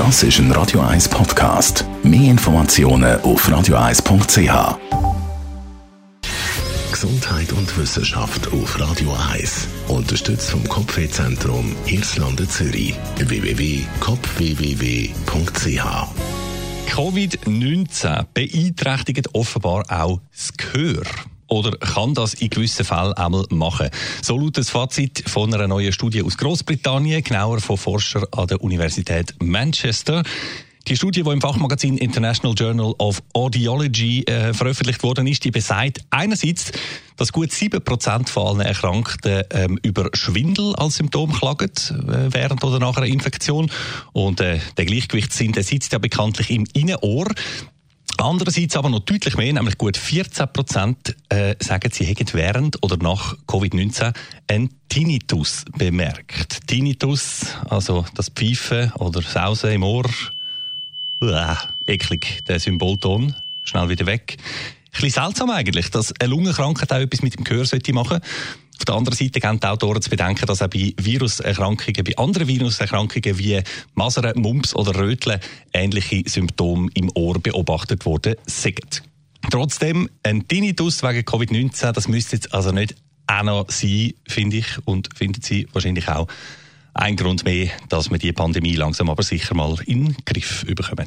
Das ist ein Radio 1 Podcast. Mehr Informationen auf radio1.ch. Gesundheit und Wissenschaft auf Radio 1. Unterstützt vom Kopfwehzentrum Irlande Zürich. www.kopfwww.ch Covid-19 beeinträchtigt offenbar auch das Gehör oder kann das in gewissen Fällen einmal machen. So lautet das Fazit von einer neuen Studie aus Großbritannien, genauer von Forschern an der Universität Manchester. Die Studie, die im Fachmagazin International Journal of Audiology äh, veröffentlicht worden ist, die besagt einerseits, dass gut 7% von allen Erkrankten ähm, über Schwindel als Symptom klagen, äh, während oder nach einer Infektion. Und äh, der Gleichgewichtssinn, der sitzt ja bekanntlich im Innenohr. Andererseits aber noch deutlich mehr, nämlich gut 14 Prozent äh, sagen, sie hätten während oder nach Covid-19 einen Tinnitus bemerkt. Tinnitus, also das Pfeifen oder Sausen im Ohr, Uah, eklig, der Symbolton, schnell wieder weg. Ein bisschen seltsam eigentlich, dass eine Lungenkrankheit auch etwas mit dem Gehör sollte machen auf der anderen Seite geben die Autoren zu bedenken, dass auch bei Viruserkrankungen, bei anderen Viruserkrankungen wie Masern, Mumps oder Röteln ähnliche Symptome im Ohr beobachtet worden sind. Trotzdem, ein Tinnitus wegen Covid-19, das müsste jetzt also nicht auch noch sein, finde ich, und finden Sie wahrscheinlich auch. Ein Grund mehr, dass wir die Pandemie langsam aber sicher mal in den Griff bekommen.